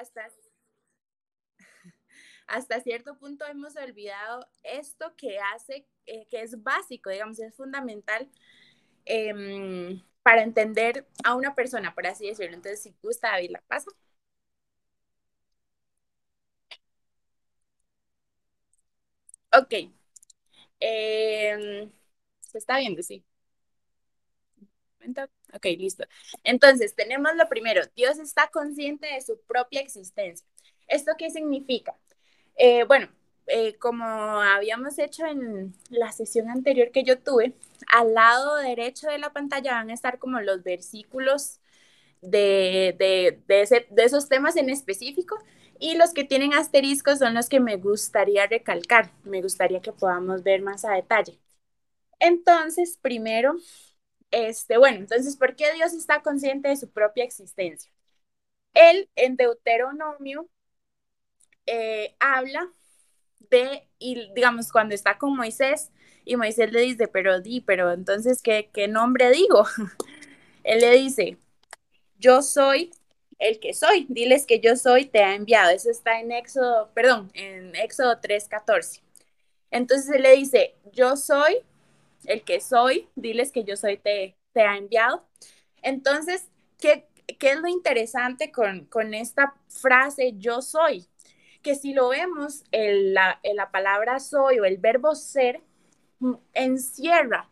hasta, hasta cierto punto hemos olvidado esto que hace, eh, que es básico, digamos, es fundamental em, para entender a una persona, por así decirlo. Entonces, si gusta, David, la pasa. Ok. Em, se está viendo, sí. Ok, listo. Entonces, tenemos lo primero, Dios está consciente de su propia existencia. ¿Esto qué significa? Eh, bueno, eh, como habíamos hecho en la sesión anterior que yo tuve, al lado derecho de la pantalla van a estar como los versículos de, de, de esos temas en específico y los que tienen asteriscos son los que me gustaría recalcar, me gustaría que podamos ver más a detalle. Entonces, primero, este, bueno, entonces, ¿por qué Dios está consciente de su propia existencia? Él en Deuteronomio eh, habla de, y digamos, cuando está con Moisés, y Moisés le dice, pero di, pero entonces, ¿qué, qué nombre digo? Él le dice, yo soy el que soy, diles que yo soy, te ha enviado. Eso está en Éxodo, perdón, en Éxodo 3:14. Entonces él le dice, yo soy el que soy, diles que yo soy, te, ha enviado. Entonces, ¿qué, ¿qué, es lo interesante con, con esta frase, yo soy? Que si lo vemos, en la, la palabra soy o el verbo ser mm, encierra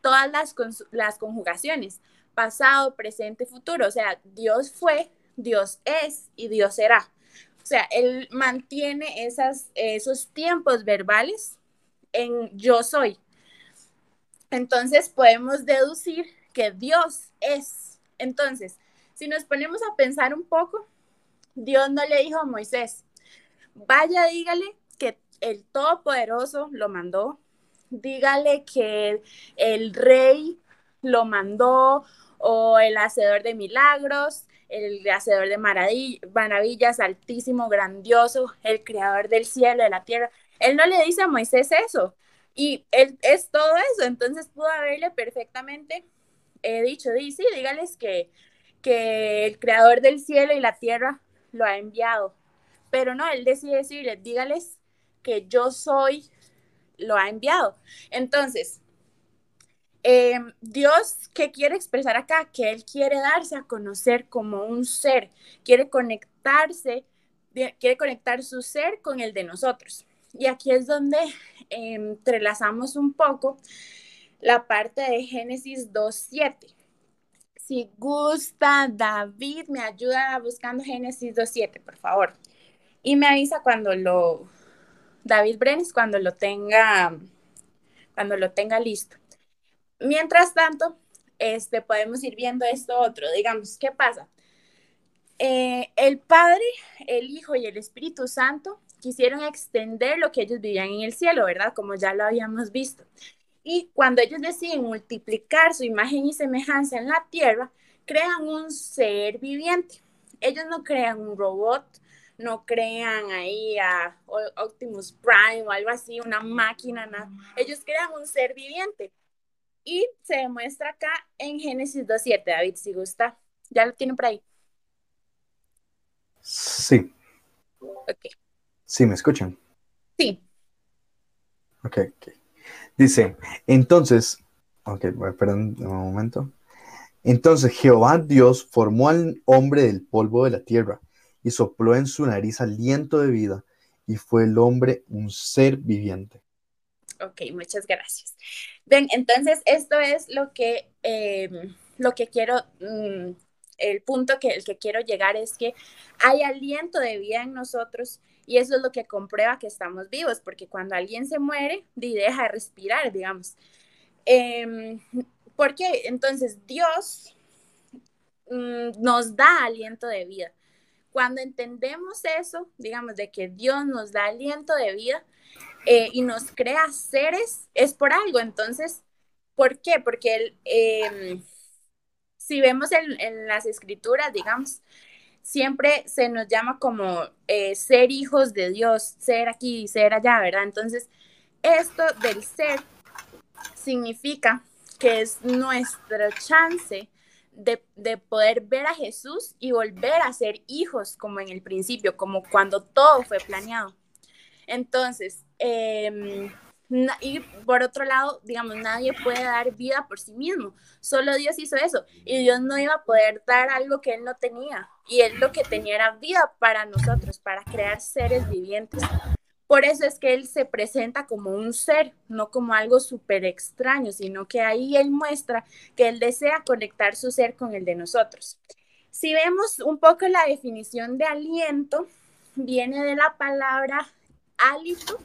todas las, las conjugaciones, pasado, presente, futuro. O sea, Dios fue, Dios es y Dios será. O sea, Él mantiene esas, esos tiempos verbales en yo soy. Entonces podemos deducir que Dios es. Entonces, si nos ponemos a pensar un poco, Dios no le dijo a Moisés, vaya, dígale que el Todopoderoso lo mandó, dígale que el, rey lo mandó o el hacedor de milagros, el hacedor de maravillas, altísimo, grandioso, el creador del cielo, de la tierra. Él no le dice a Moisés eso. Y él es todo eso, entonces pudo haberle perfectamente he dicho, dice, sí, dígales que, que el creador del cielo y la tierra lo ha enviado. Pero no, él decide decirles, dígales que yo soy, lo ha enviado. Entonces, em, Dios, ¿qué quiere expresar acá? Que Él quiere darse a conocer como un ser, quiere conectarse, quiere conectar su ser con el de nosotros. Y aquí es donde entrelazamos un poco la parte de Génesis 2.7. Si gusta, David, me ayuda buscando Génesis 2.7, por favor. Y me avisa cuando lo, David Brenes, cuando lo tenga, cuando lo tenga listo. Mientras tanto, este, podemos ir viendo esto otro. Digamos, ¿qué pasa? Eh, el Padre, el Hijo y el Espíritu Santo quisieron extender lo que ellos vivían en el cielo, ¿verdad? Como ya lo habíamos visto. Y cuando ellos deciden multiplicar su imagen y semejanza en la tierra, crean un ser viviente. Ellos no crean un robot, no crean ahí a Optimus Prime o algo así, una máquina, nada. Ellos crean un ser viviente. Y se demuestra acá en Génesis 2.7, David, si gusta. ¿Ya lo tienen por ahí? Sí. Ok. Sí, ¿me escuchan? Sí. Ok, ok. Dice, entonces, ok, perdón un momento. Entonces Jehová Dios formó al hombre del polvo de la tierra y sopló en su nariz aliento de vida y fue el hombre un ser viviente. Ok, muchas gracias. Bien, entonces esto es lo que, em, lo que quiero, mm, el punto que el que quiero llegar es que hay aliento de vida en nosotros y eso es lo que comprueba que estamos vivos, porque cuando alguien se muere, deja de respirar, digamos. Eh, ¿Por qué? Entonces Dios mm, nos da aliento de vida. Cuando entendemos eso, digamos, de que Dios nos da aliento de vida eh, y nos crea seres, es por algo. Entonces, ¿por qué? Porque él, em, si vemos en, en las escrituras, digamos, siempre se nos llama como eh, ser hijos de Dios, ser aquí, ser allá, ¿verdad? Entonces, esto del ser significa que es nuestra chance de, poder ver a Jesús y volver a ser hijos como en el principio, como cuando todo fue planeado. Entonces, em, y por otro lado, digamos, nadie puede dar vida por sí mismo, solo Dios hizo eso y Dios no iba a poder dar algo que Él no tenía y Él lo que tenía era vida para nosotros, para crear seres vivientes. Por eso es que Él se presenta como un ser, no como algo súper extraño, sino que ahí Él muestra que Él desea conectar su ser con el de nosotros. Si vemos un poco la definición de aliento, viene de la palabra hálito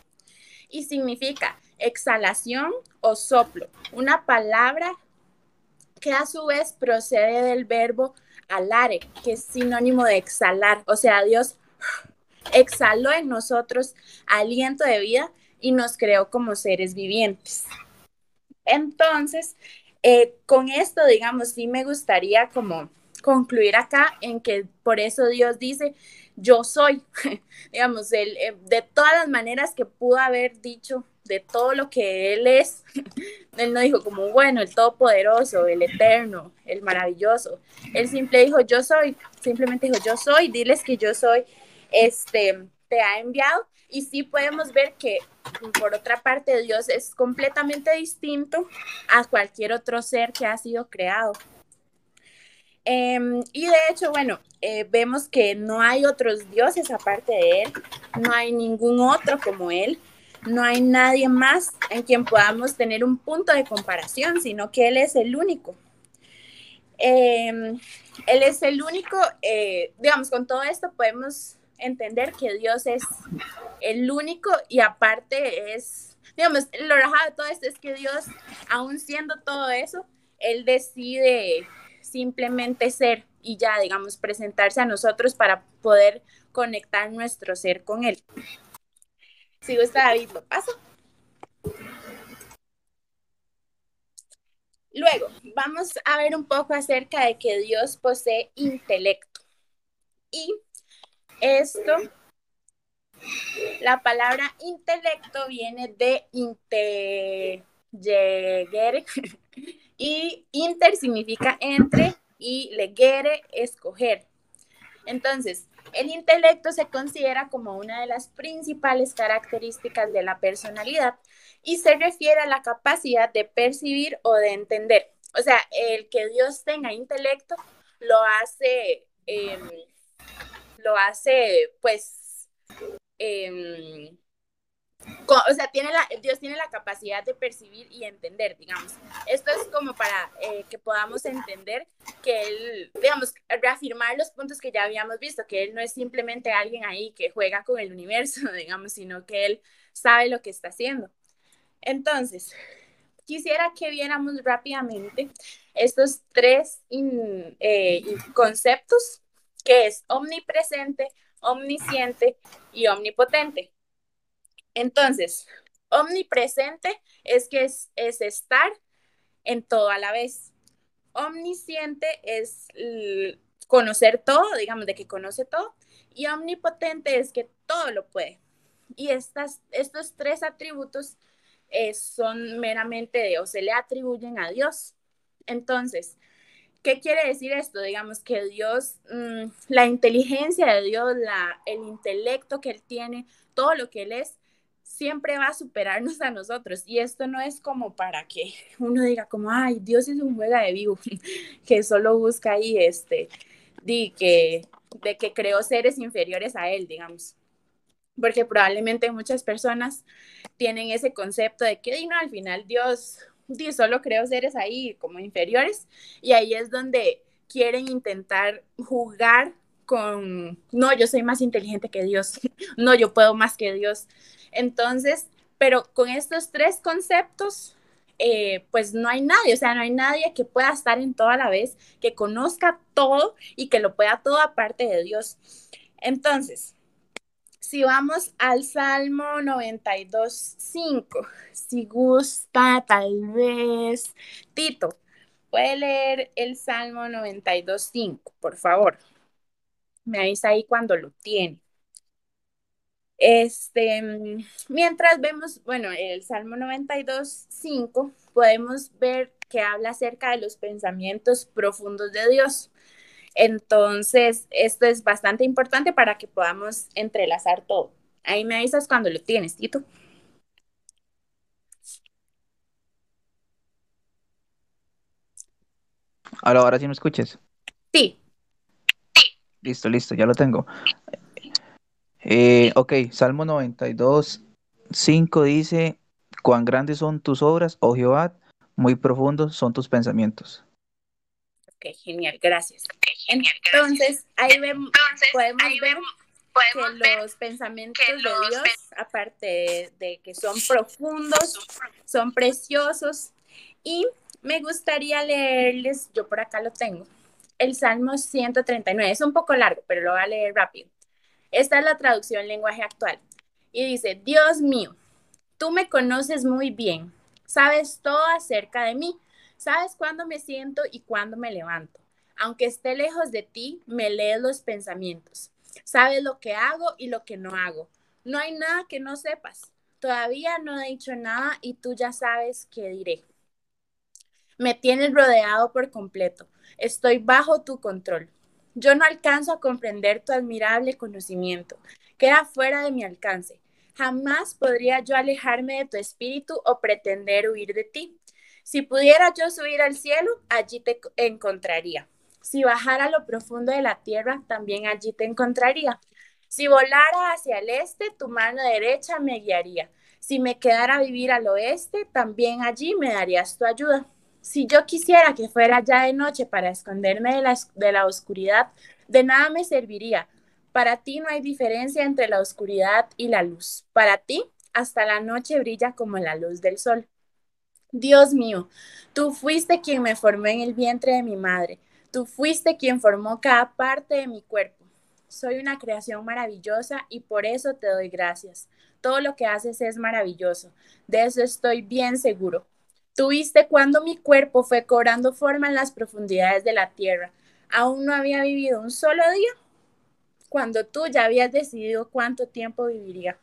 y significa exhalación o soplo, una palabra que a su vez procede del verbo alare, que es sinónimo de exhalar, o sea, Dios exhaló en nosotros aliento de vida y nos creó como seres vivientes. Entonces, eh, con esto, digamos, sí me gustaría como concluir acá en que por eso Dios dice, yo soy, digamos, el, eh, de todas las maneras que pudo haber dicho, de todo lo que Él es, Él no dijo como, bueno, el todopoderoso, el eterno, el maravilloso, Él simple dijo, yo soy, simplemente dijo, yo soy, diles que yo soy, este, te ha enviado. Y sí podemos ver que, por otra parte, Dios es completamente distinto a cualquier otro ser que ha sido creado. Em, y de hecho, bueno, eh, vemos que no hay otros dioses aparte de Él, no hay ningún otro como Él, no hay nadie más en quien podamos tener un punto de comparación, sino que Él es el único. Em, él es el único, eh, digamos, con todo esto podemos entender que Dios es el único y aparte es, digamos, lo rajado de todo esto es que Dios, aún siendo todo eso, Él decide simplemente ser y ya, digamos, presentarse a nosotros para poder conectar nuestro ser con Él. Si gusta, David, lo paso. Luego, vamos a ver un poco acerca de que Dios posee intelecto. Y esto, la palabra intelecto viene de integer y significa entre y legere, escoger. Entonces, el intelecto se considera como una de las principales características de la personalidad y se refiere a la capacidad de percibir o de entender. O sea, el que Dios tenga intelecto lo hace em, lo hace, pues, em, o sea, Dios tiene la capacidad de percibir y entender, digamos. Esto es como para eh, que podamos entender que Él, digamos, reafirmar los puntos que ya habíamos visto, que Él no es simplemente alguien ahí que juega con el universo, digamos, sino que Él sabe lo que está haciendo. Entonces, quisiera que viéramos rápidamente estos tres eh, conceptos que es omnipresente, omnisciente y omnipotente. Entonces, omnipresente es que es, estar en todo a la vez. Omnisciente es conocer todo, digamos, de que conoce todo. Y omnipotente es que todo lo puede. Y estas, estos tres atributos eh, son meramente de, o se le atribuyen a Dios. Entonces, ¿Qué quiere decir esto? Digamos que Dios, mm, la inteligencia de Dios, la, el intelecto que Él tiene, todo lo que Él es, siempre va a superarnos a nosotros. Y esto no es como para que uno diga como, ay, Dios es un juega de vivo, que solo busca ahí, este, di que, de que creó seres inferiores a Él, digamos. Porque probablemente muchas personas tienen ese concepto de que, no, al final Dios solo creo seres ahí como inferiores y ahí es donde quieren intentar jugar con, no, yo soy más inteligente que Dios, no, yo puedo más que Dios. Entonces, pero con estos tres conceptos, eh, pues no hay nadie, o sea, no hay nadie que pueda estar en toda la vez, que conozca todo y que lo pueda todo aparte de Dios. Entonces, si vamos al Salmo 92.5, si gusta, tal vez, Tito, puede leer el Salmo 92.5, por favor. Me avisa ahí cuando lo tiene. Este, mientras vemos, bueno, el Salmo 92, 5, podemos ver que habla acerca de los pensamientos profundos de Dios. Entonces, esto es bastante importante para que podamos entrelazar todo. Ahí me avisas cuando lo tienes, Tito. Ahora, ahora sí me escuches. Sí. Listo, listo, ya lo tengo. Eh, ok, Salmo 92, 5 dice, cuán grandes son tus obras, oh Jehová, muy profundos son tus pensamientos. Ok, genial, gracias. Entonces, ahí vemos, podemos ver que los pensamientos de Dios, aparte de que son profundos, son preciosos. Y me gustaría leerles, yo por acá lo tengo, el Salmo 139. Es un poco largo, pero lo voy a leer rápido. Esta es la traducción lenguaje actual. Y dice, Dios mío, tú me conoces muy bien, sabes todo acerca de mí, sabes cuándo me siento y cuándo me levanto. Aunque esté lejos de ti, me lees los pensamientos. Sabes lo que hago y lo que no hago. No hay nada que no sepas. Todavía no he dicho nada y tú ya sabes qué diré. Me tienes rodeado por completo. Estoy bajo tu control. Yo no alcanzo a comprender tu admirable conocimiento. Queda fuera de mi alcance. Jamás podría yo alejarme de tu espíritu o pretender huir de ti. Si pudiera yo subir al cielo, allí te encontraría. Si bajara a lo profundo de la tierra, también allí te encontraría. Si volara hacia el este, tu mano derecha me guiaría. Si me quedara a vivir al oeste, también allí me darías tu ayuda. Si yo quisiera que fuera ya de noche para esconderme de la, de la oscuridad, de nada me serviría. Para ti no hay diferencia entre la oscuridad y la luz. Para ti, hasta la noche brilla como la luz del sol. Dios mío, tú fuiste quien me formó en el vientre de mi madre. Tú fuiste quien formó cada parte de mi cuerpo. Soy una creación maravillosa y por eso te doy gracias. Todo lo que haces es maravilloso. De eso estoy bien seguro. Tuviste cuando mi cuerpo fue cobrando forma en las profundidades de la tierra. Aún no había vivido un solo día cuando tú ya habías decidido cuánto tiempo viviría.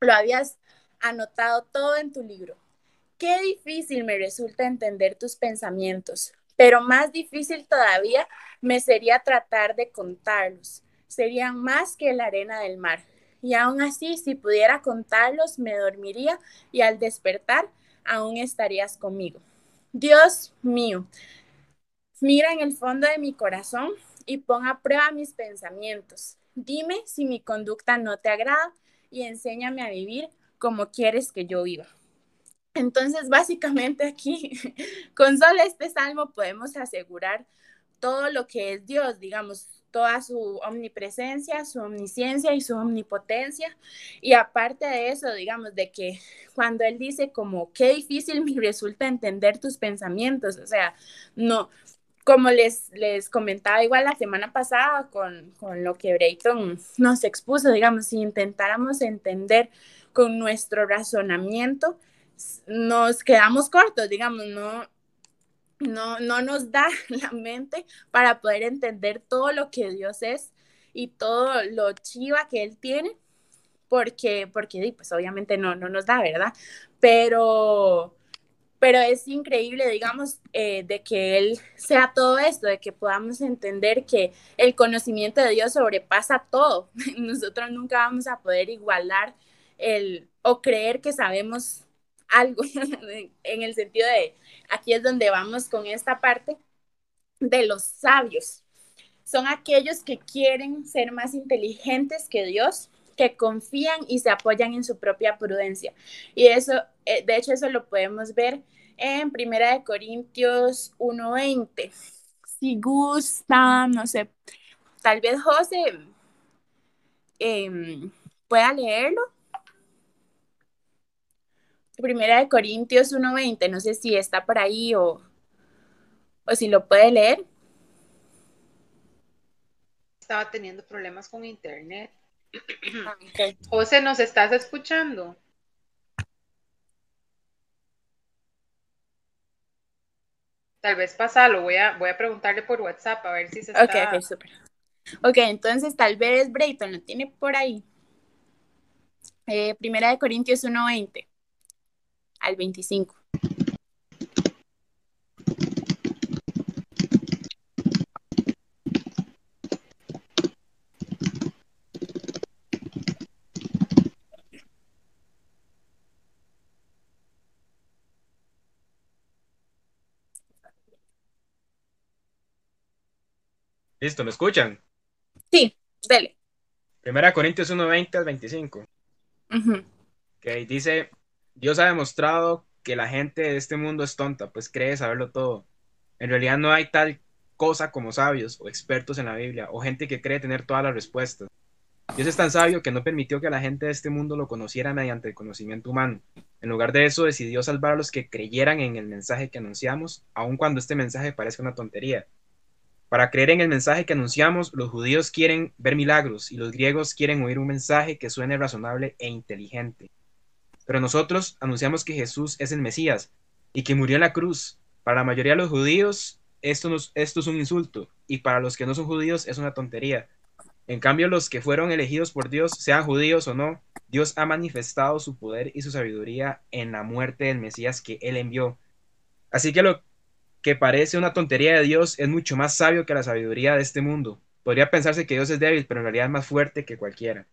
Lo habías anotado todo en tu libro. Qué difícil me resulta entender tus pensamientos pero más difícil todavía me sería tratar de contarlos. Serían más que la arena del mar. Y aún así, si pudiera contarlos, me dormiría y al despertar aún estarías conmigo. Dios mío, mira en el fondo de mi corazón y pon a prueba mis pensamientos. Dime si mi conducta no te agrada y enséñame a vivir como quieres que yo viva. Entonces, básicamente aquí, con solo este salmo podemos asegurar todo lo que es Dios, digamos, toda su omnipresencia, su omnisciencia y su omnipotencia. Y aparte de eso, digamos, de que cuando Él dice como, qué difícil me resulta entender tus pensamientos, o sea, no, como les, les comentaba igual la semana pasada con, con lo que Brayton nos expuso, digamos, si intentáramos entender con nuestro razonamiento, nos quedamos cortos, digamos, no, no, no nos da la mente para poder entender todo lo que Dios es y todo lo chiva que Él tiene, porque, porque pues obviamente no, no nos da, ¿verdad? Pero, pero es increíble, digamos, eh, de que Él sea todo esto, de que podamos entender que el conocimiento de Dios sobrepasa todo. Nosotros nunca vamos a poder igualar el o creer que sabemos algo en el sentido de, aquí es donde vamos con esta parte de los sabios. Son aquellos que quieren ser más inteligentes que Dios, que confían y se apoyan en su propia prudencia. Y eso, eh, de hecho, eso lo podemos ver en Primera de Corintios 1.20. Si gusta, no sé, tal vez José em, pueda leerlo. Primera de Corintios 1.20, no sé si está por ahí o, o si lo puede leer. Estaba teniendo problemas con internet. Ah, José, ¿nos estás escuchando? Tal vez pasalo, voy a, voy a preguntarle por WhatsApp a ver si se está... Ok, ok, súper. Ok, entonces tal vez Brayton lo tiene por ahí. Eh, primera de Corintios 1:20 al 25. Listo, ¿me escuchan? Sí, dele. Primera Corintios 1:20 al 25. Que dice, Dios ha demostrado que la gente de este mundo es tonta, pues cree saberlo todo. En realidad no hay tal cosa como sabios o expertos en la Biblia o gente que cree tener todas las respuestas. Dios es tan sabio que no permitió que la gente de este mundo lo conociera mediante el conocimiento humano. En lugar de eso, decidió salvar a los que creyeran en el mensaje que anunciamos, aun cuando este mensaje parezca una tontería. Para creer en el mensaje que anunciamos, los judíos quieren ver milagros y los griegos quieren oír un mensaje que suene razonable e inteligente. Pero nosotros anunciamos que Jesús es el Mesías y que murió en la cruz. Para la mayoría de los judíos, esto, es un insulto y para los que no son judíos es una tontería. En cambio, los que fueron elegidos por Dios, sean judíos o no, Dios ha manifestado su poder y su sabiduría en la muerte del Mesías que Él envió. Así que lo que parece una tontería de Dios es mucho más sabio que la sabiduría de este mundo. Podría pensarse que Dios es débil, pero en realidad es más fuerte que cualquiera.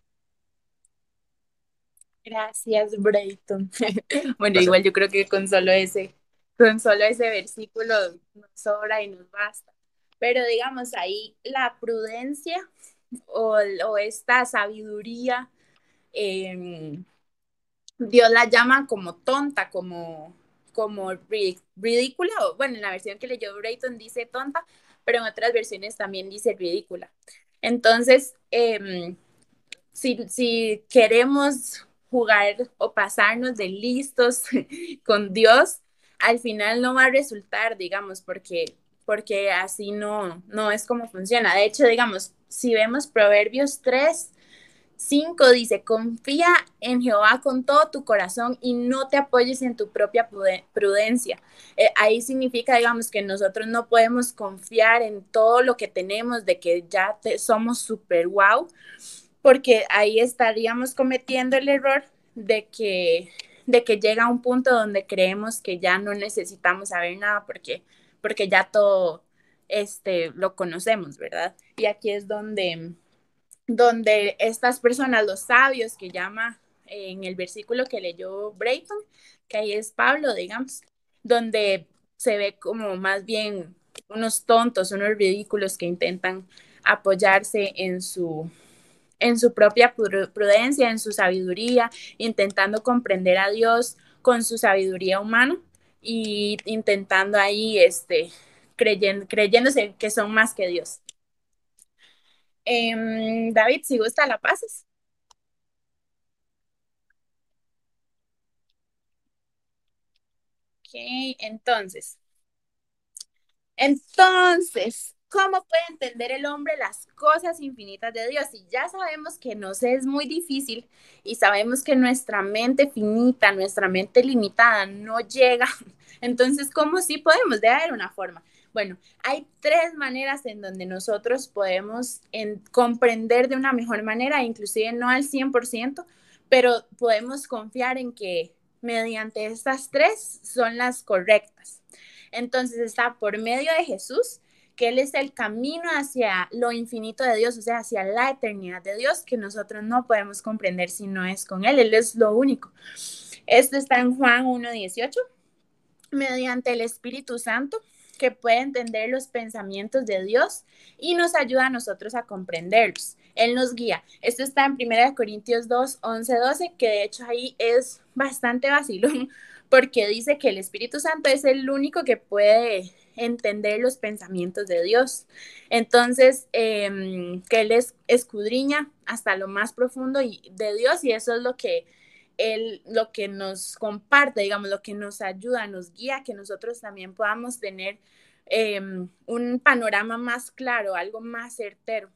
Gracias, Brayton. bueno, igual yo creo que con solo ese, con solo ese versículo nos sobra y nos basta. Pero digamos ahí la prudencia o, esta sabiduría, em, Dios la llama como tonta, como como ridícula, o bueno, en la versión que leyó Brayton dice tonta, pero en otras versiones también dice ridícula. Entonces, em, si, queremos jugar o pasarnos de listos con Dios, al final no va a resultar, digamos, porque, porque así no, no es como funciona. De hecho, digamos, si vemos Proverbios 3, 5 dice, confía en Jehová con todo tu corazón y no te apoyes en tu propia prudencia. Eh, ahí significa, digamos, que nosotros no podemos confiar en todo lo que tenemos, de que ya somos super wow, porque ahí estaríamos cometiendo el error de que, de que llega un punto donde creemos que ya no necesitamos saber nada porque, porque ya todo este, lo conocemos, ¿verdad? Y aquí es donde donde estas personas, los sabios que llama en el versículo que leyó Brayton, que ahí es Pablo, digamos, donde se ve como más bien unos tontos, unos ridículos que intentan apoyarse en su, en su propia prudencia, en su sabiduría, intentando comprender a Dios con su sabiduría humana y intentando ahí, este, creyendo, creyéndose que son más que Dios. Em, David, si gusta, la pases. Ok, entonces. Entonces, ¿cómo puede entender el hombre las cosas infinitas de Dios? Y ya sabemos que nos es muy difícil y sabemos que nuestra mente finita, nuestra mente limitada no llega. Entonces, ¿cómo sí podemos? Debe haber una forma. Bueno, hay tres maneras en donde nosotros podemos comprender de una mejor manera, inclusive no al 100%, pero podemos confiar en que mediante estas tres son las correctas. Entonces está por medio de Jesús, Él es el camino hacia lo infinito de Dios, o sea, hacia la eternidad de Dios, que nosotros no podemos comprender si no es con Él, Él es lo único. Esto está en Juan 1.18, mediante el Espíritu Santo, que puede entender los pensamientos de Dios y nos ayuda a nosotros a comprenderlos. Él nos guía. Esto está en 1 Corintios 2, 11, 12, que de hecho ahí es bastante vacilón porque dice que el Espíritu Santo es el único que puede entender los pensamientos de Dios. Entonces, em, que Él es, escudriña hasta lo más profundo de Dios y eso es lo que él lo que nos comparte, digamos, lo que nos ayuda, nos guía, que nosotros también podamos tener em, un panorama más claro, algo más certero.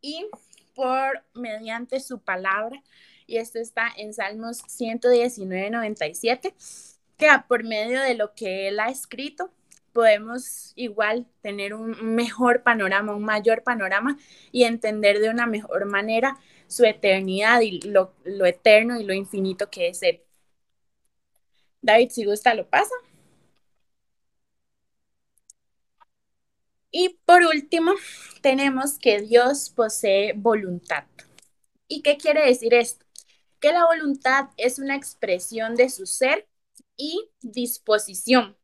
Y por mediante su palabra, y esto está en Salmos 119, 97, que por medio de lo que él ha escrito, podemos igual tener un mejor panorama, un mayor panorama y entender de una mejor manera su eternidad y lo, lo eterno y lo infinito que es Él. David, si gusta, lo pasa. Y por último, tenemos que Dios posee voluntad. ¿Y qué quiere decir esto? Que la voluntad es una expresión de su ser y disposición.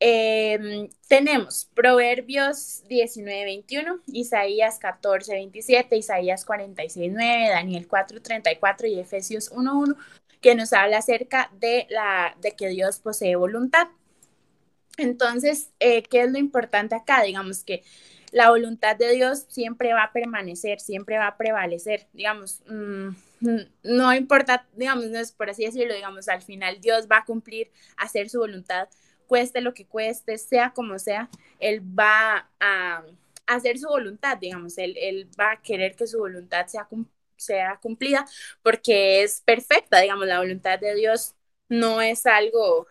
Em, tenemos Proverbios 19, 21, Isaías 14, 27, Isaías 46, 9, Daniel 4, 34 y Efesios 1, 1, que nos habla acerca de, la, de que Dios posee voluntad. Entonces, eh, ¿qué es lo importante acá? Digamos que la voluntad de Dios siempre va a permanecer, siempre va a prevalecer, digamos, mm, no importa, digamos, por así decirlo, digamos, al final Dios va a cumplir, hacer su voluntad, cueste lo que cueste, sea como sea, Él va a, hacer su voluntad, digamos, él, él, va a querer que su voluntad sea, sea cumplida porque es perfecta, digamos, la voluntad de Dios no es algo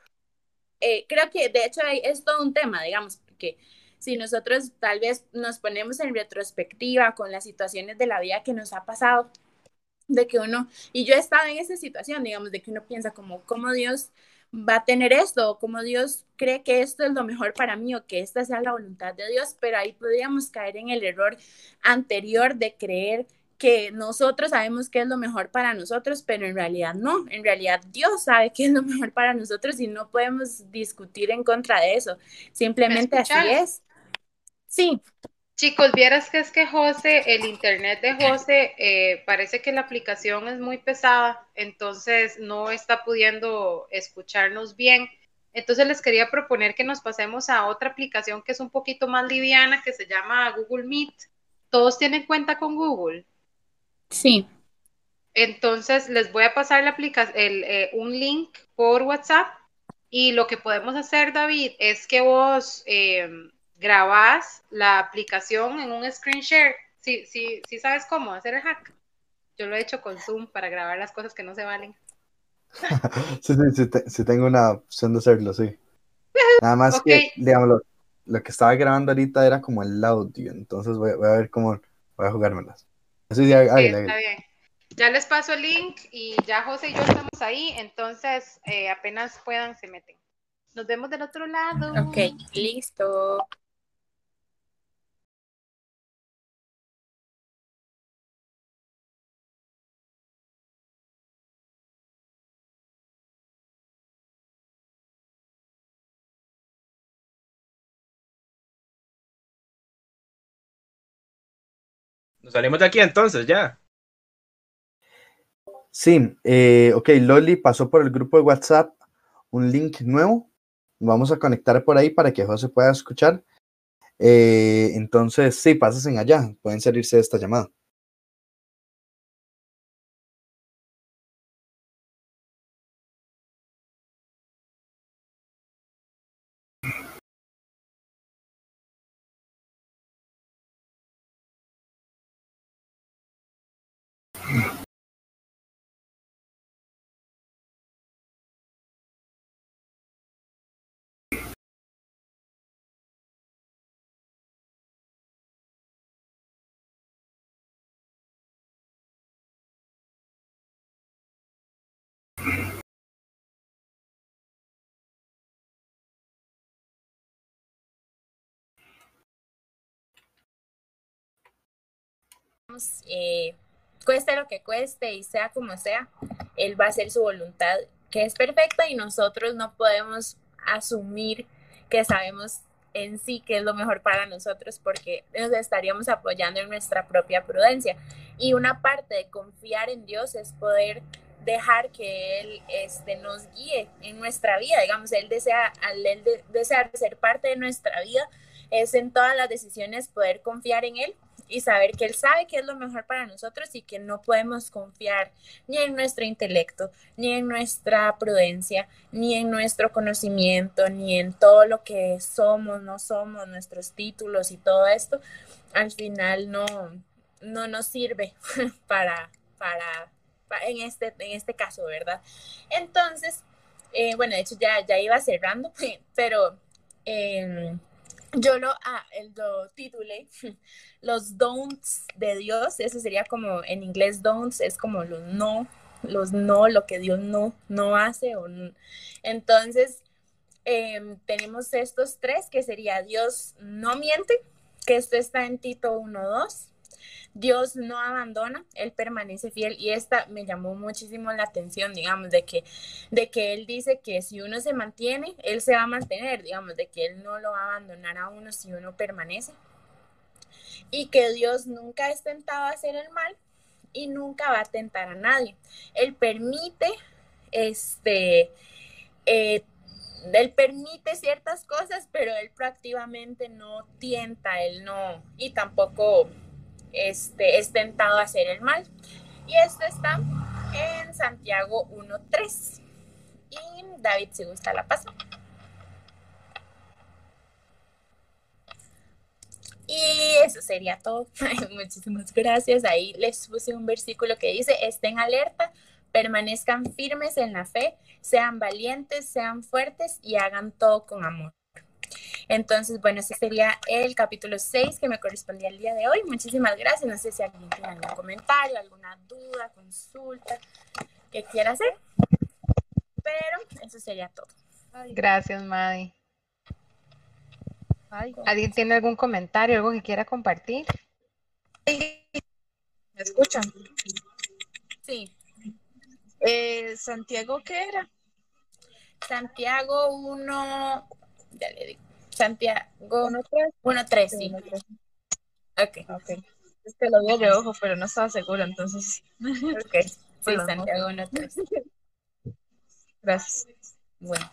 eh, creo que de hecho es todo un tema, digamos, porque si nosotros tal vez nos ponemos en retrospectiva con las situaciones de la vida que nos ha pasado, de que uno, y yo he estado en esa situación, digamos, de que uno piensa como, ¿cómo Dios va a tener esto? O ¿Cómo Dios cree que esto es lo mejor para mí o que esta sea la voluntad de Dios? Pero ahí podríamos caer en el error anterior de creer que nosotros sabemos qué es lo mejor para nosotros, pero en realidad no, en realidad Dios sabe qué es lo mejor para nosotros y no podemos discutir en contra de eso, simplemente así es. Sí. Chicos, vieras que es que José, el internet de José, eh, parece que la aplicación es muy pesada, entonces no está pudiendo escucharnos bien. Entonces les quería proponer que nos pasemos a otra aplicación que es un poquito más liviana, que se llama Google Meet. ¿Todos tienen cuenta con Google? Sí. Entonces les voy a pasar la aplicación, eh, un link por WhatsApp y lo que podemos hacer, David, es que vos eh, grabás la aplicación en un screen share. Sí, sí, sí sabes cómo hacer el hack. Yo lo he hecho con Zoom para grabar las cosas que no se valen. sí, sí, sí, tengo una opción de hacerlo, sí. Nada más que, digamos, lo, que estaba grabando ahorita era como el audio, entonces voy, voy a ver cómo voy a jugármelas. Sí, está bien. Ya les paso el link y ya José y yo estamos ahí, entonces eh, apenas puedan se meten. Nos vemos del otro lado. Ok, listo. Nos salimos de aquí entonces, ya. Sí, eh, ok, Loli pasó por el grupo de WhatsApp un link nuevo. Vamos a conectar por ahí para que José pueda escuchar. Eh, entonces, sí, pasen allá. Pueden salirse de esta llamada. Eh, cueste lo que cueste y sea como sea, Él va a hacer su voluntad, que es perfecta y nosotros no podemos asumir que sabemos en sí qué es lo mejor para nosotros porque nos estaríamos apoyando en nuestra propia prudencia. Y una parte de confiar en Dios es poder dejar que Él este, nos guíe en nuestra vida. Digamos, Él desea, al Él desear ser parte de nuestra vida, es en todas las decisiones poder confiar en Él y saber que Él sabe que es lo mejor para nosotros y que no podemos confiar ni en nuestro intelecto, ni en nuestra prudencia, ni en nuestro conocimiento, ni en todo lo que somos, no somos, nuestros títulos y todo esto, al final no, no nos sirve para, para, en, este, en este caso, ¿verdad? Entonces, eh, bueno, de hecho ya, ya iba cerrando, pero... Em, yo lo, ah, lo titulé Los don'ts de Dios, eso sería como en inglés don'ts, es como los no, los no, lo que Dios no, no hace. O Entonces, em, tenemos estos tres, que sería Dios no miente, que esto está en Tito 1.2. Dios no abandona, Él permanece fiel y esta me llamó muchísimo la atención, digamos, de que, de que Él dice que si uno se mantiene, Él se va a mantener, digamos, de que Él no lo va a abandonar a uno si uno permanece y que Dios nunca es tentado a hacer el mal y nunca va a tentar a nadie. Él permite, este, eh, él permite ciertas cosas, pero él proactivamente no tienta, él no, y tampoco este, es tentado a hacer el mal. Y esto está en Santiago 1.3. Y David, si gusta, la paso. Y eso sería todo. Muchísimas gracias. Ahí les puse un versículo que dice, estén alerta, permanezcan firmes en la fe, sean valientes, sean fuertes y hagan todo con amor. Entonces, bueno, ese sería el capítulo 6 que me correspondía el día de hoy. Muchísimas gracias. No sé si alguien tiene algún comentario, alguna duda, consulta que quiera hacer. Pero eso sería todo. Gracias, Madi. ¿Alguien tiene algún comentario, algo que quiera compartir? ¿Me escuchan? Sí. Eh, ¿Santiago qué era? Santiago 1, ya le digo. Santiago 1-3. sí. Ok. Ok. Es que lo vi de ojo, pero no estaba seguro, entonces. Ok. Sí, Santiago 1-3. Gracias. Bueno.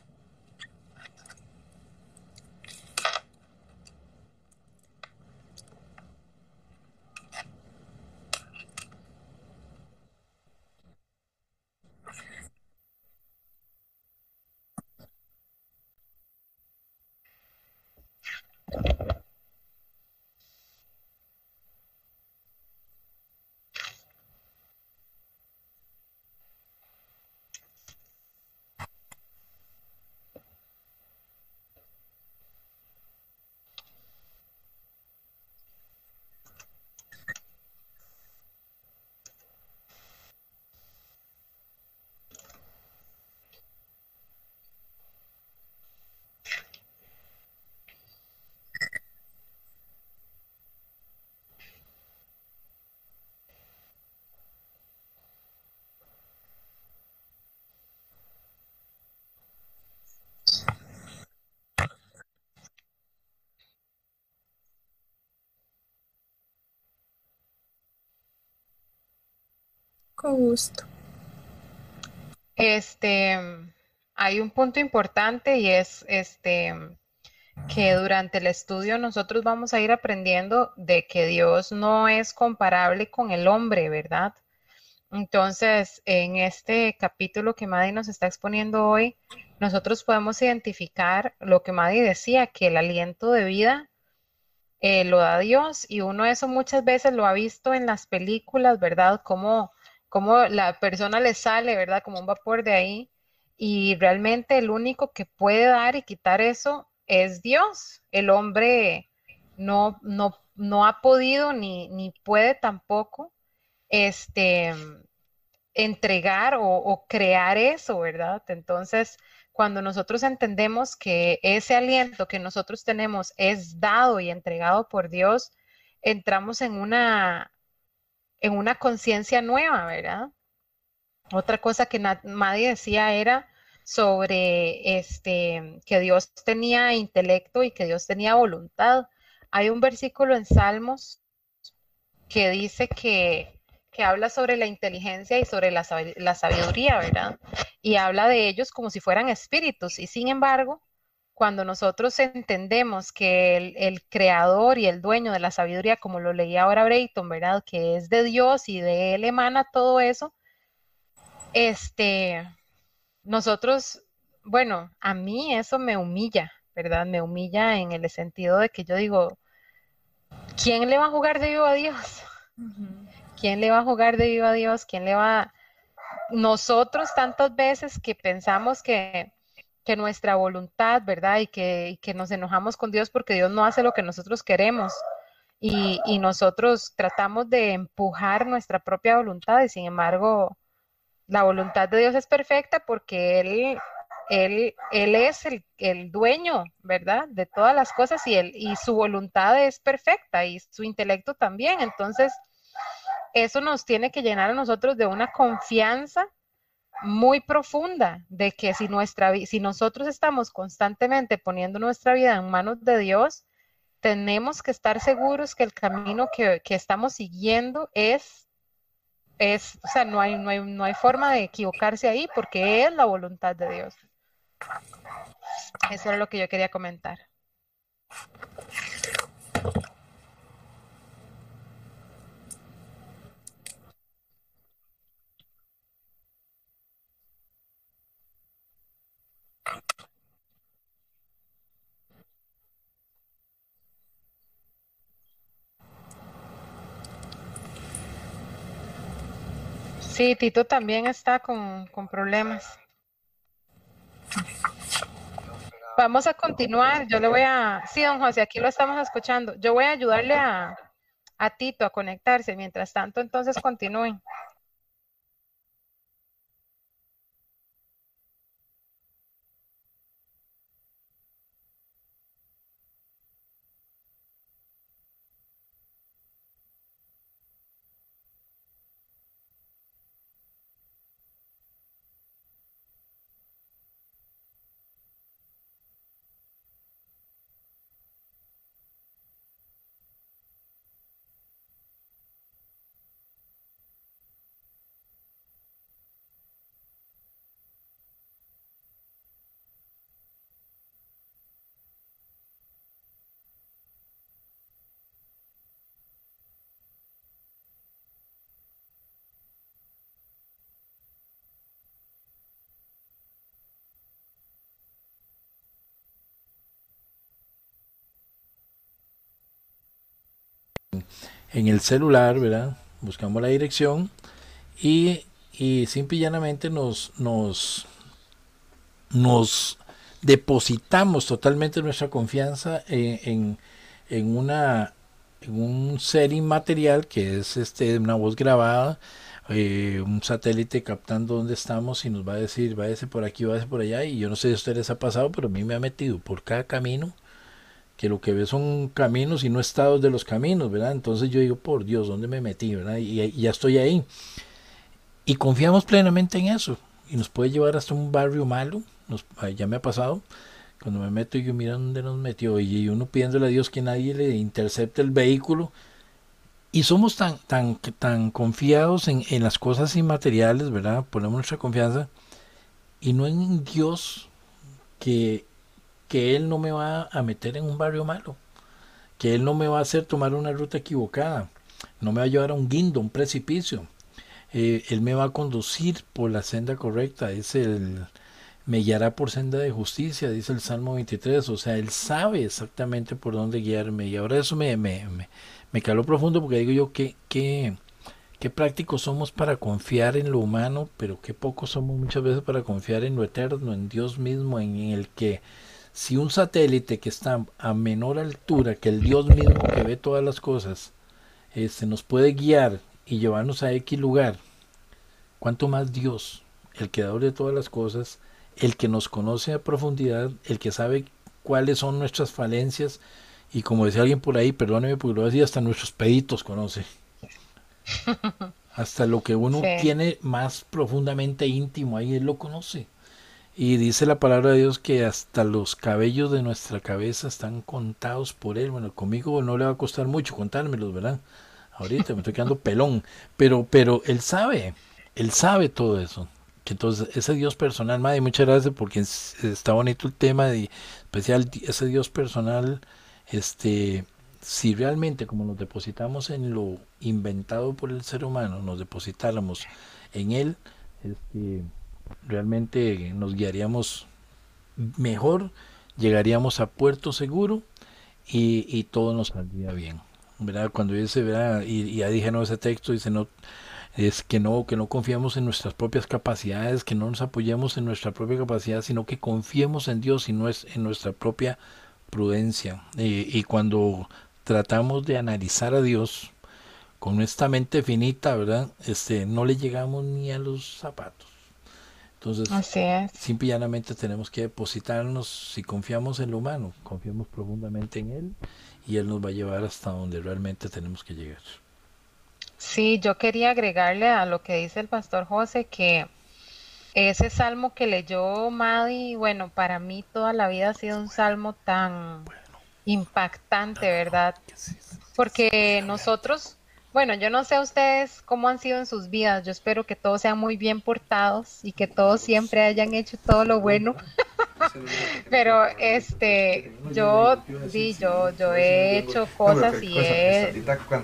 Con gusto. Este, hay un punto importante y es este que durante el estudio nosotros vamos a ir aprendiendo de que Dios no es comparable con el hombre, ¿verdad? Entonces, en este capítulo que Madi nos está exponiendo hoy, nosotros podemos identificar lo que Madi decía, que el aliento de vida eh, lo da Dios y uno eso muchas veces lo ha visto en las películas, ¿verdad? Como cómo la persona le sale, ¿verdad? Como un vapor de ahí. Y realmente el único que puede dar y quitar eso es Dios. El hombre no, no, no ha podido ni, ni puede tampoco este, entregar o, o, crear eso, ¿verdad? Entonces, cuando nosotros entendemos que ese aliento que nosotros tenemos es dado y entregado por Dios, entramos en una en una conciencia nueva, ¿verdad? Otra cosa que nadie decía era sobre este que Dios tenía intelecto y que Dios tenía voluntad. Hay un versículo en Salmos que dice que, que habla sobre la inteligencia y sobre la, la sabiduría, ¿verdad? Y habla de ellos como si fueran espíritus. Y sin embargo, cuando nosotros entendemos que el, creador y el dueño de la sabiduría, como lo leía ahora Brayton, ¿verdad? Que es de Dios y de él emana todo eso, este, nosotros, bueno, a mí eso me humilla, ¿verdad? Me humilla en el sentido de que yo digo, ¿quién le va a jugar de vivo a Dios? ¿Quién le va a jugar de vivo a Dios? ¿Quién le va a... Nosotros tantas veces que pensamos que que nuestra voluntad, ¿verdad? Y que, que, nos enojamos con Dios porque Dios no hace lo que nosotros queremos. Y, y, nosotros tratamos de empujar nuestra propia voluntad y sin embargo la voluntad de Dios es perfecta porque Él, él, él es el, el, dueño, ¿verdad? De todas las cosas y, él, y su voluntad es perfecta y su intelecto también. Entonces, eso nos tiene que llenar a nosotros de una confianza muy profunda de que si nuestra si nosotros estamos constantemente poniendo nuestra vida en manos de Dios, tenemos que estar seguros que el camino que, que estamos siguiendo es, es, o sea, no hay, no, hay, no hay forma de equivocarse ahí porque es la voluntad de Dios. Eso era lo que yo quería comentar. Sí, Tito también está con, con problemas. Vamos a continuar. Yo le voy a. Sí, don José, aquí lo estamos escuchando. Yo voy a ayudarle a, a Tito a conectarse. Mientras tanto, entonces continúen. En el celular, ¿verdad? Buscamos la dirección y, y simple y llanamente nos, nos, nos depositamos totalmente nuestra confianza en, en, una, en un ser inmaterial que es este, una voz grabada, eh, un satélite captando dónde estamos y nos va a decir, váyase por aquí, váyase por allá. Y yo no sé si a ustedes ha pasado, pero a mí me ha metido por cada camino que lo que ve son caminos y no estados de los caminos, ¿verdad? Entonces yo digo, por Dios, ¿dónde me metí, verdad? Y, ya estoy ahí. Y confiamos plenamente en eso. Y nos puede llevar hasta un barrio malo. Ya me ha pasado. Cuando me meto y yo mira dónde nos metió. Y uno pidiéndole a Dios que nadie le intercepte el vehículo. Y somos tan, tan, tan confiados en, en las cosas inmateriales, ¿verdad? Ponemos nuestra confianza. Y no en Dios que que Él no me va a meter en un barrio malo, que Él no me va a hacer tomar una ruta equivocada, no me va a llevar a un guindo, un precipicio. Eh, él me va a conducir por la senda correcta, es el me guiará por senda de justicia, dice el Salmo 23, o sea, Él sabe exactamente por dónde guiarme y ahora eso me, me, me, caló profundo porque digo yo que, que, qué prácticos somos para confiar en lo humano, pero qué pocos somos muchas veces para confiar en lo eterno, en Dios mismo, en el que si un satélite que está a menor altura que el Dios mismo que ve todas las cosas, este, nos puede guiar y llevarnos a X lugar, ¿cuánto más Dios, el creador de todas las cosas, el que nos conoce a profundidad, el que sabe cuáles son nuestras falencias, y como decía alguien por ahí, perdóneme porque lo decía, hasta nuestros peditos conoce. Hasta lo que uno tiene más profundamente íntimo, ahí él lo conoce. Y dice la palabra de Dios que hasta los cabellos de nuestra cabeza están contados por Él. Bueno, conmigo no le va a costar mucho contármelos, ¿verdad? Ahorita me estoy quedando pelón. Pero, pero Él sabe, Él sabe todo eso. Que entonces, ese Dios personal, madre, muchas gracias porque está bonito el tema de especial ese Dios personal, este, si realmente como nos depositamos en lo inventado por el ser humano, nos depositáramos en Él, este realmente nos guiaríamos mejor, llegaríamos a puerto seguro y, todo nos saldría bien. ¿verdad? Cuando dice, ¿verdad? Y, ya dije ese texto, dice, no, es que no, que no confiamos en nuestras propias capacidades, que no nos apoyemos en nuestra propia capacidad, sino que confiemos en Dios y no es en nuestra propia prudencia. y cuando tratamos de analizar a Dios con esta mente finita, ¿verdad? Este, no le llegamos ni a los zapatos. Entonces, Así es. simple y llanamente tenemos que depositarnos, si confiamos en lo humano, confiamos profundamente en Él y Él nos va a llevar hasta donde realmente tenemos que llegar. Sí, yo quería agregarle a lo que dice el pastor José que ese salmo que leyó Madi, bueno, para mí toda la vida ha sido un salmo tan impactante, ¿verdad? Porque nosotros, bueno, yo no sé a ustedes cómo han sido en sus vidas, yo espero que todos sean muy bien portados y que todos siempre hayan hecho todo lo bueno. Pero este, yo sí, yo, yo he hecho cosas y he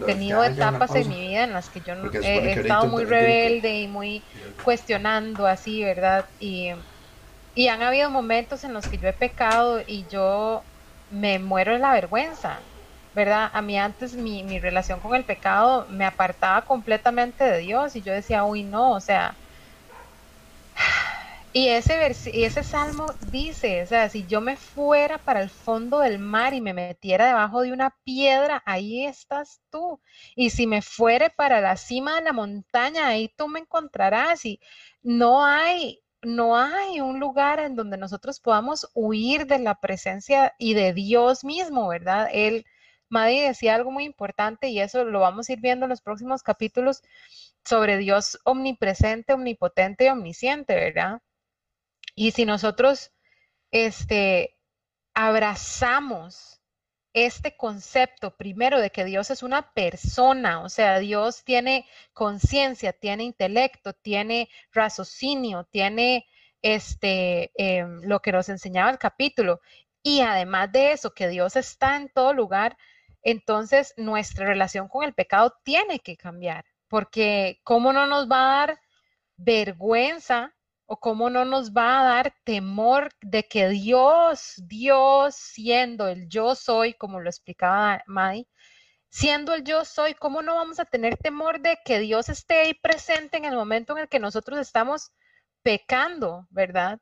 tenido etapas en mi vida en las que yo no, he, estado muy rebelde y muy cuestionando así, ¿verdad? Y, y han habido momentos en los que yo he pecado y yo me muero de la vergüenza, ¿verdad? A mí antes mi, mi relación con el pecado me apartaba completamente de Dios y yo decía, uy, no, o sea, y ese, y ese salmo dice, o sea, si yo me fuera para el fondo del mar y me metiera debajo de una piedra, ahí estás tú. Y si me fuere para la cima de la montaña, ahí tú me encontrarás. Y no hay, no hay un lugar en donde nosotros podamos huir de la presencia y de Dios mismo, ¿verdad? Él, Maddy decía algo muy importante y eso lo vamos a ir viendo en los próximos capítulos sobre Dios omnipresente, omnipotente y omnisciente, ¿verdad? Y si nosotros este, abrazamos este concepto primero de que Dios es una persona, o sea, Dios tiene conciencia, tiene intelecto, tiene raciocinio, tiene este, em, lo que nos enseñaba el capítulo. Y además de eso, que Dios está en todo lugar, entonces nuestra relación con el pecado tiene que cambiar, porque ¿cómo no nos va a dar vergüenza o cómo no nos va a dar temor de que Dios, Dios siendo el yo soy, como lo explicaba Mai, siendo el yo soy, ¿cómo no vamos a tener temor de que Dios esté ahí presente en el momento en el que nosotros estamos pecando, verdad?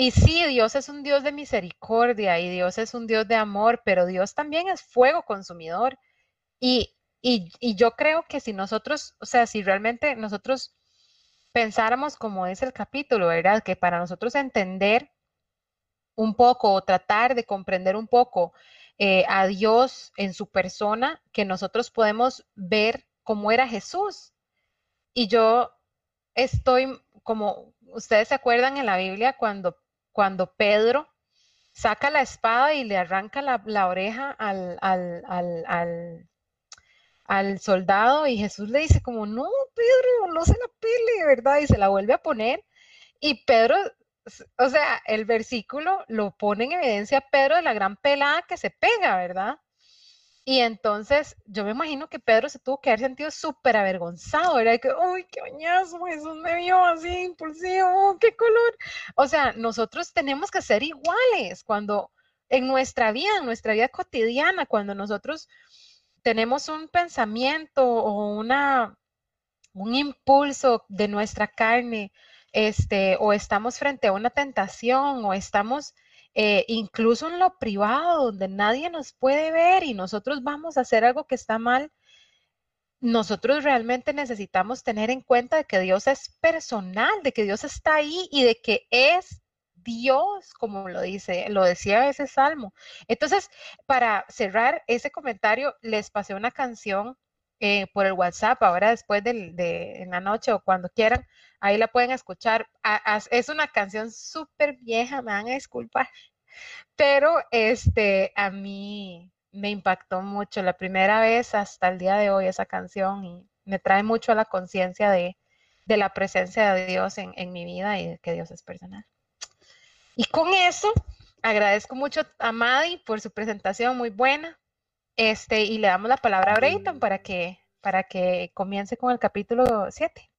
Y sí, Dios es un Dios de misericordia y Dios es un Dios de amor, pero Dios también es fuego consumidor. Y, y, y yo creo que si nosotros, o sea, si realmente nosotros pensáramos como es el capítulo, ¿verdad? Que para nosotros entender un poco o tratar de comprender un poco eh, a Dios en su persona, que nosotros podemos ver cómo era Jesús. Y yo estoy, como ustedes se acuerdan en la Biblia, cuando, cuando Pedro saca la espada y le arranca la, oreja al, al soldado y Jesús le dice como, no, Pedro, no se la pele, ¿verdad? Y se la vuelve a poner. Y Pedro, o sea, el versículo lo pone en evidencia Pedro de la gran pelada que se pega, ¿verdad? Y entonces yo me imagino que Pedro se tuvo que haber sentido súper avergonzado, ¿verdad? que, uy, qué bañazo, Jesús me vio así, impulsivo, qué color. O sea, nosotros tenemos que ser iguales cuando en nuestra vida, en nuestra vida cotidiana, cuando nosotros tenemos un pensamiento o una, un impulso de nuestra carne, este, o estamos frente a una tentación, o estamos eh, incluso en lo privado, donde nadie nos puede ver y nosotros vamos a hacer algo que está mal, nosotros realmente necesitamos tener en cuenta de que Dios es personal, de que Dios está ahí y de que es Dios, como lo dice, lo decía ese salmo. Entonces, para cerrar ese comentario, les pasé una canción eh, por el WhatsApp, ahora después de, en la noche o cuando quieran, ahí la pueden escuchar. es una canción súper vieja, me van a disculpar, pero este, a mí me impactó mucho la primera vez hasta el día de hoy esa canción y me trae mucho a la conciencia de, la presencia de Dios en, en mi vida y de que Dios es personal. Y con eso, agradezco mucho a Madi por su presentación muy buena. Este, y le damos la palabra a Brayton para que, para que comience con el capítulo 7.